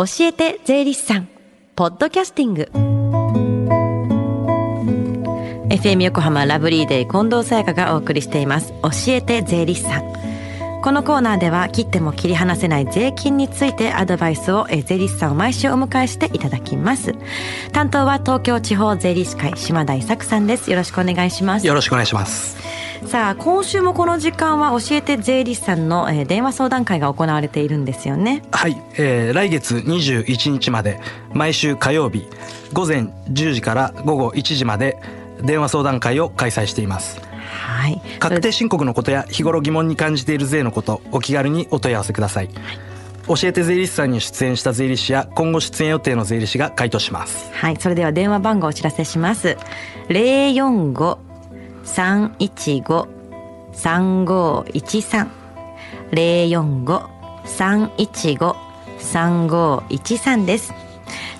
教えて税理士さん。ポッドキャスティング。FM 横浜ラブリーデー近藤沙耶香がお送りしています。教えて税理士さん。このコーナーでは切っても切り離せない税金についてアドバイスを税理士さんを毎週お迎えしていただきます。担当は東京地方税理士会島田伊作さんです。よろしくお願いします。よろしくお願いします。さあ今週もこの時間は教えて税理士さんの、えー、電話相談会が行われているんですよね。はい、えー、来月21日まで毎週火曜日午前10時から午後1時まで電話相談会を開催しています。はい、確定申告のことや日頃疑問に感じている税のことお気軽にお問い合わせください、はい、教えて税理士さんに出演した税理士や今後出演予定の税理士が回答します。はいそれでは電話番号をお知らせします。045-315-3513 045-315-3513です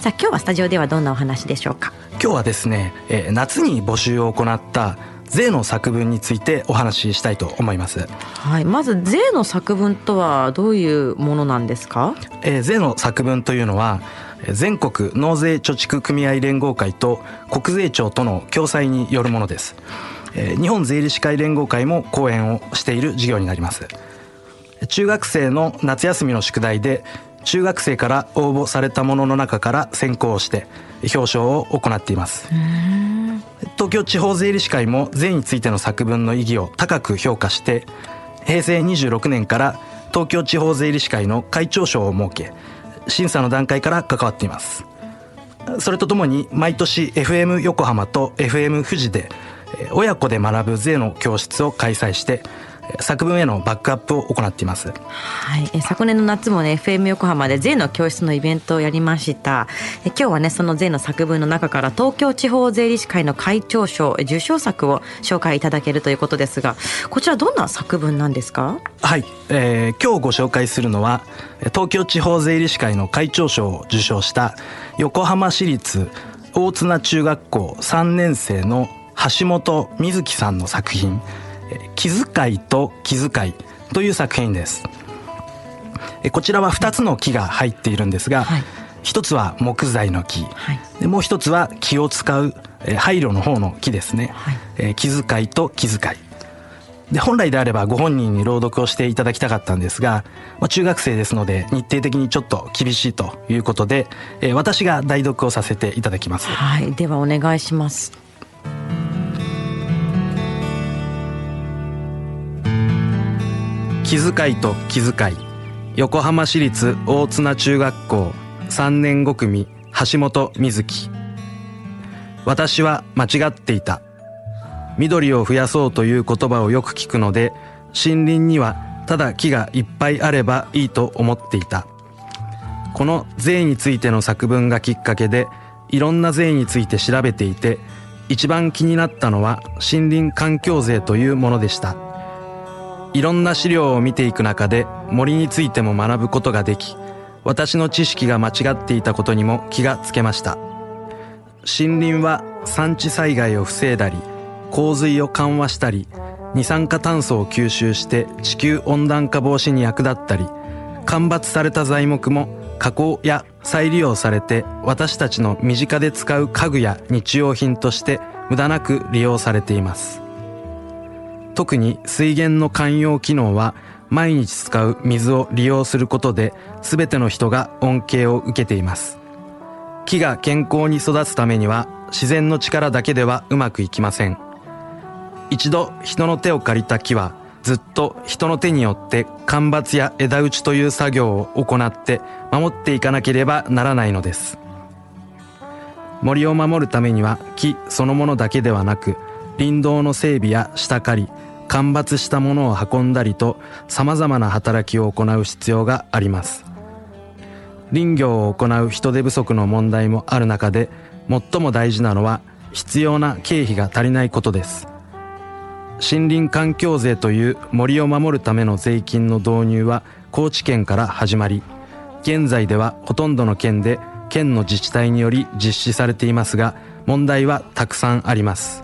さあ今日はスタジオではどんなお話でしょうか？今日はですね、えー、夏に募集を行った税の作文についてお話ししたいと思います。はい、まず税の作文とはどういうものなんですか？えー、税の作文というのは全国納税貯蓄組合連合会と国税庁との共催によるものです。え、日本税理士会連合会も講演をしている事業になります。中学生の夏休みの宿題で中学生から応募されたものの中から選考をして表彰を行っています。東京地方税理士会も税についての作文の意義を高く評価して平成26年から東京地方税理士会の会長賞を設け審査の段階から関わっていますそれとともに毎年 FM 横浜と FM 富士で親子で学ぶ税の教室を開催して作文へのバックアップを行っています。はい、え昨年の夏もね FM 横浜で税の教室のイベントをやりました。え今日はねその税の作文の中から東京地方税理士会の会長賞受賞作を紹介いただけるということですが、こちらどんな作文なんですか？はい、えー、今日ご紹介するのは東京地方税理士会の会長賞を受賞した横浜市立大綱中学校3年生の橋本瑞希さんの作品。気遣いと気遣いという作品です。こちらは2つの木が入っているんですが、はい、1つは木材の木、はい、でもう1つは気を使う配慮の方の木ですね、はい、気遣いと気遣い。で本来であればご本人に朗読をしていただきたかったんですが、まあ、中学生ですので日程的にちょっと厳しいということで、えー、私が代読をさせていただきます。はい。ではお願いします気遣いと気遣い。横浜市立大綱中学校3年5組橋本瑞希。私は間違っていた。緑を増やそうという言葉をよく聞くので森林にはただ木がいっぱいあればいいと思っていた。この税についての作文がきっかけでいろんな税について調べていて一番気になったのは森林環境税というものでした。いろんな資料を見ていく中で森についても学ぶことができ、私の知識が間違っていたことにも気がつけました。森林は産地災害を防いだり、洪水を緩和したり、二酸化炭素を吸収して地球温暖化防止に役立ったり、間伐された材木も加工や再利用されて私たちの身近で使う家具や日用品として無駄なく利用されています。特に水源の寛容機能は毎日使う水を利用することで全ての人が恩恵を受けています。木が健康に育つためには自然の力だけではうまくいきません。一度人の手を借りた木はずっと人の手によって間伐や枝打ちという作業を行って守っていかなければならないのです。森を守るためには木そのものだけではなく林道の整備や下刈り間伐したものを運んだりと様々な働きを行う必要があります。林業を行う人手不足の問題もある中で最も大事なのは必要な経費が足りないことです。森林環境税という森を守るための税金の導入は高知県から始まり現在ではほとんどの県で県の自治体により実施されていますが問題はたくさんあります。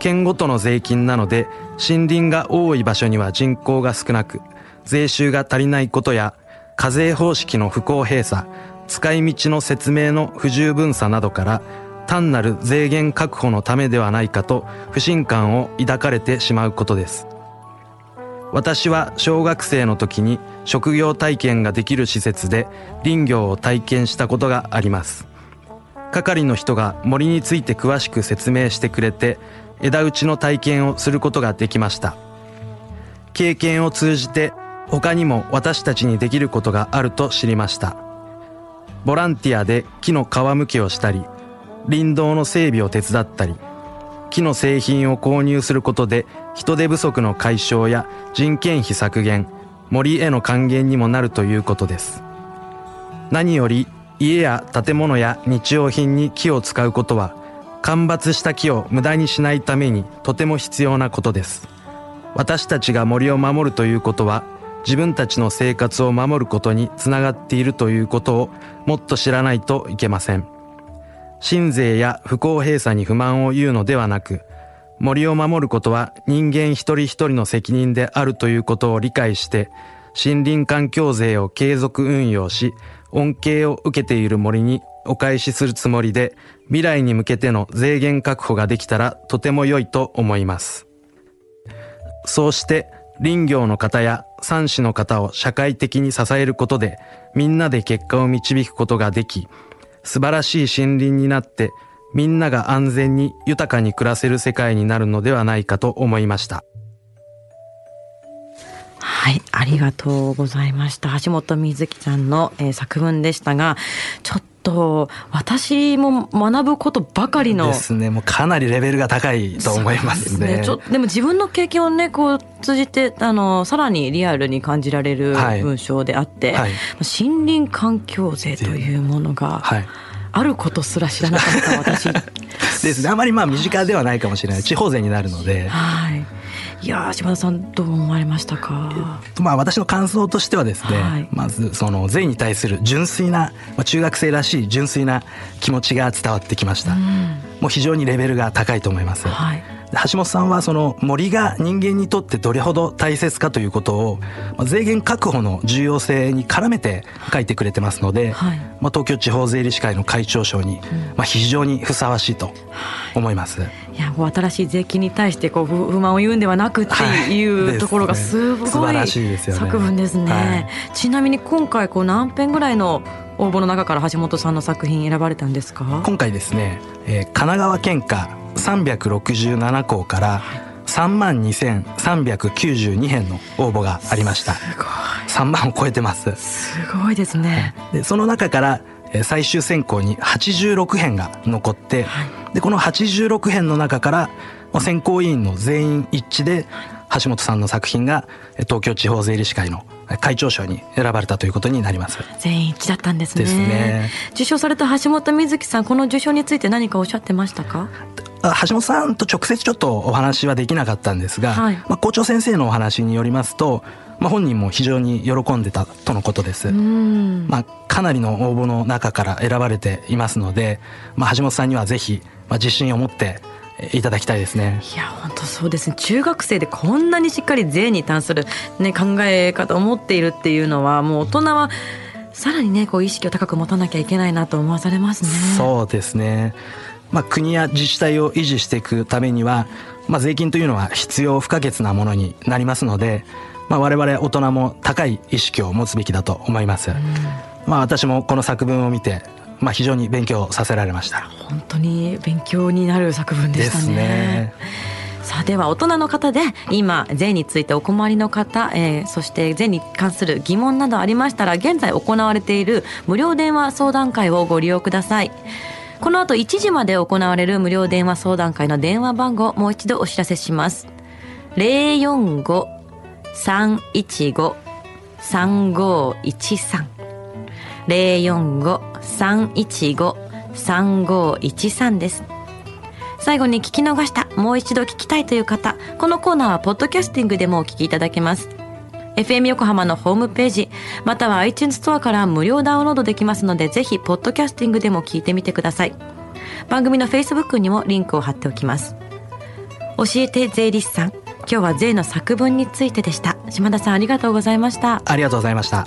県ごとの税金なので森林が多い場所には人口が少なく税収が足りないことや課税方式の不公平さ使い道の説明の不十分さなどから単なる税源確保のためではないかと不信感を抱かれてしまうことです。私は小学生の時に職業体験ができる施設で林業を体験したことがあります。係の人が森について詳しく説明してくれて枝打ちの体験をすることができました。経験を通じて他にも私たちにできることがあると知りました。ボランティアで木の皮むきをしたり林道の整備を手伝ったり木の製品を購入することで人手不足の解消や人件費削減森への還元にもなるということです。何より家や建物や日用品に木を使うことは間伐した木を無駄にしないためにとても必要なことです。私たちが森を守るということは自分たちの生活を守ることにつながっているということをもっと知らないといけません。新税や不公平さに不満を言うのではなく森を守ることは人間一人一人の責任であるということを理解して森林環境税を継続運用し恩恵を受けている森にお返しするつもりで未来に向けての税源確保ができたらとても良いと思います。そうして林業の方や産子の方を社会的に支えることでみんなで結果を導くことができ素晴らしい森林になってみんなが安全に豊かに暮らせる世界になるのではないかと思いました。はい、ありがとうございました。橋本瑞希さんの、えー、作文でしたが、ちょっと私も学ぶことばかりのですね。もうかなりレベルが高いと思いますね。で、ね、でも自分の経験をねこう通じてあのさらにリアルに感じられる文章であって、はいはい、森林環境税というものが、はい。あることすら知らなかった私。ですね。あまりまあ身近ではないかもしれない。地方税になるので、はい、いや島田さんどう思われましたか、まあ、私の感想としてはですね、はい、まずその税に対する純粋な、まあ、中学生らしい純粋な気持ちが伝わってきました、うん、もう非常にレベルが高いと思います、はい。橋本さんはその森が人間にとってどれほど大切かということを税源確保の重要性に絡めて書いてくれてますので、はい、まあ、東京地方税理士会の会長賞に、まあ、非常にふさわしいと思います。い。や新しい税金に対してこう不満を言うんではなくっていうところがすごい作文ですね。はい、ちなみに今回こう何編ぐらいの応募の中から橋本さんの作品選ばれたんですか？今回ですね、えー、神奈川県下367校から3万2392編の応募がありました。すごい。3万を超えてます。すごいですね。でその中から最終選考に86編が残って、はい、でこの86編の中から選考委員の全員一致で橋本さんの作品が東京地方税理士会の会長賞に選ばれたということになります。全員一致だったんですね。ですね。受賞された橋本瑞希さんこの受賞について何かおっしゃってましたか？橋本さんと直接ちょっとお話はできなかったんですが、はい、まあ、校長先生のお話によりますと、まあ、本人も非常に喜んでたとのことです。まあ、かなりの応募の中から選ばれていますので、まあ、橋本さんにはぜひ、まあ、自信を持っていただきたいですね。いや本当そうですね中学生でこんなにしっかり税に関する、ね、考え方を持っているっていうのはもう大人はさらにねこう意識を高く持たなきゃいけないなと思わされますね。そうですねまあ、国や自治体を維持していくためには、まあ、税金というのは必要不可欠なものになりますので、まあ、我々大人も高い意識を持つべきだと思います。まあ、私もこの作文を見てまあ、非常に勉強させられました本当に勉強になる作文でしたね。ねさあでは大人の方で今税についてお困りの方、えー、そして税に関する疑問などありましたら現在行われている無料電話相談会をご利用ください。この後1時まで行われる無料電話相談会の電話番号もう一度お知らせします。045-315-3513 045-315-3513です。最後に聞き逃した、もう一度聞きたいという方、このコーナーはポッドキャスティングでもお聞きいただけます。FM 横浜のホームページ、または iTunes ストアから無料ダウンロードできますので、ぜひ、ポッドキャスティングでも聞いてみてください。番組の Facebook にもリンクを貼っておきます。教えて税理士さん。今日は税の作文についてでした。島田さんありがとうございました。ありがとうございました。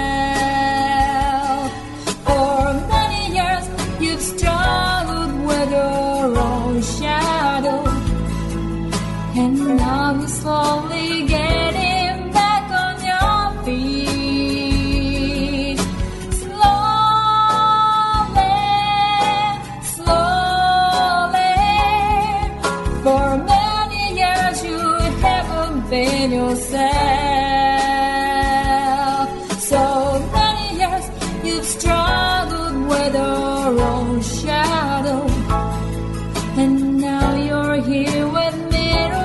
haven't yourself So many years you've struggled with your own shadow and now you're here with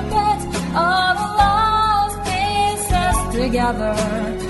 put all the lost pieces together.